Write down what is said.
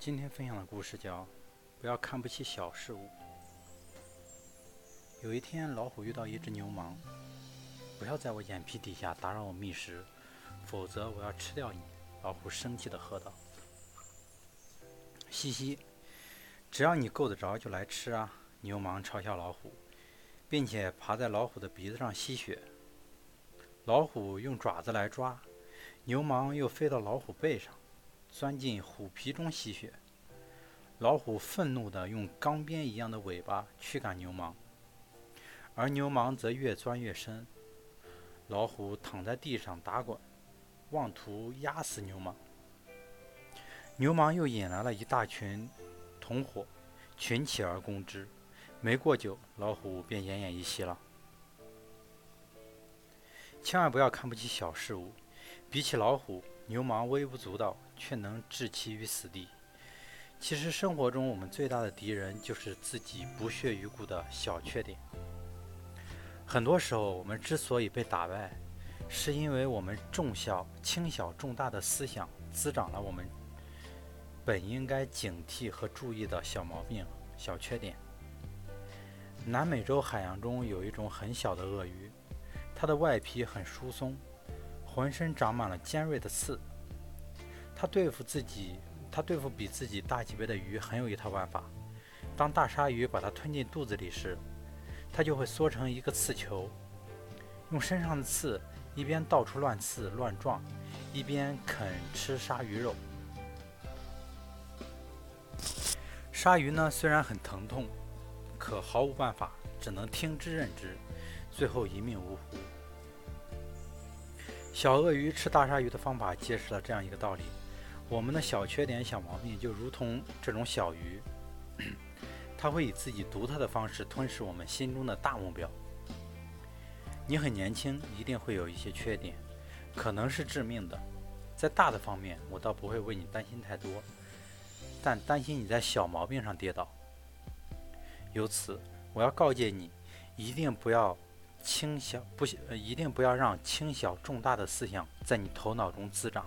今天分享的故事叫“不要看不起小事物”。有一天，老虎遇到一只牛虻，不要在我眼皮底下打扰我觅食，否则我要吃掉你。老虎生气地喝道：“嘻嘻，只要你够得着，就来吃啊！”牛虻嘲笑老虎，并且爬在老虎的鼻子上吸血。老虎用爪子来抓，牛虻又飞到老虎背上。钻进虎皮中吸血，老虎愤怒地用钢鞭一样的尾巴驱赶牛虻，而牛虻则越钻越深。老虎躺在地上打滚，妄图压死牛虻。牛虻又引来了一大群同伙，群起而攻之。没过久，老虎便奄奄一息了。千万不要看不起小事物，比起老虎。牛虻微不足道，却能置其于死地。其实生活中，我们最大的敌人就是自己不屑一顾的小缺点。很多时候，我们之所以被打败，是因为我们重小轻小重大的思想滋长了我们本应该警惕和注意的小毛病、小缺点。南美洲海洋中有一种很小的鳄鱼，它的外皮很疏松。浑身长满了尖锐的刺，他对付自己，他对付比自己大几倍的鱼很有一套办法。当大鲨鱼把它吞进肚子里时，它就会缩成一个刺球，用身上的刺一边到处乱刺乱撞，一边啃吃鲨鱼肉。鲨鱼呢，虽然很疼痛，可毫无办法，只能听之任之，最后一命呜呼。小鳄鱼吃大鲨鱼的方法揭示了这样一个道理：我们的小缺点、小毛病就如同这种小鱼，它会以自己独特的方式吞噬我们心中的大目标。你很年轻，一定会有一些缺点，可能是致命的。在大的方面，我倒不会为你担心太多，但担心你在小毛病上跌倒。由此，我要告诫你，一定不要。轻小不，呃，一定不要让轻小重大的思想在你头脑中滋长。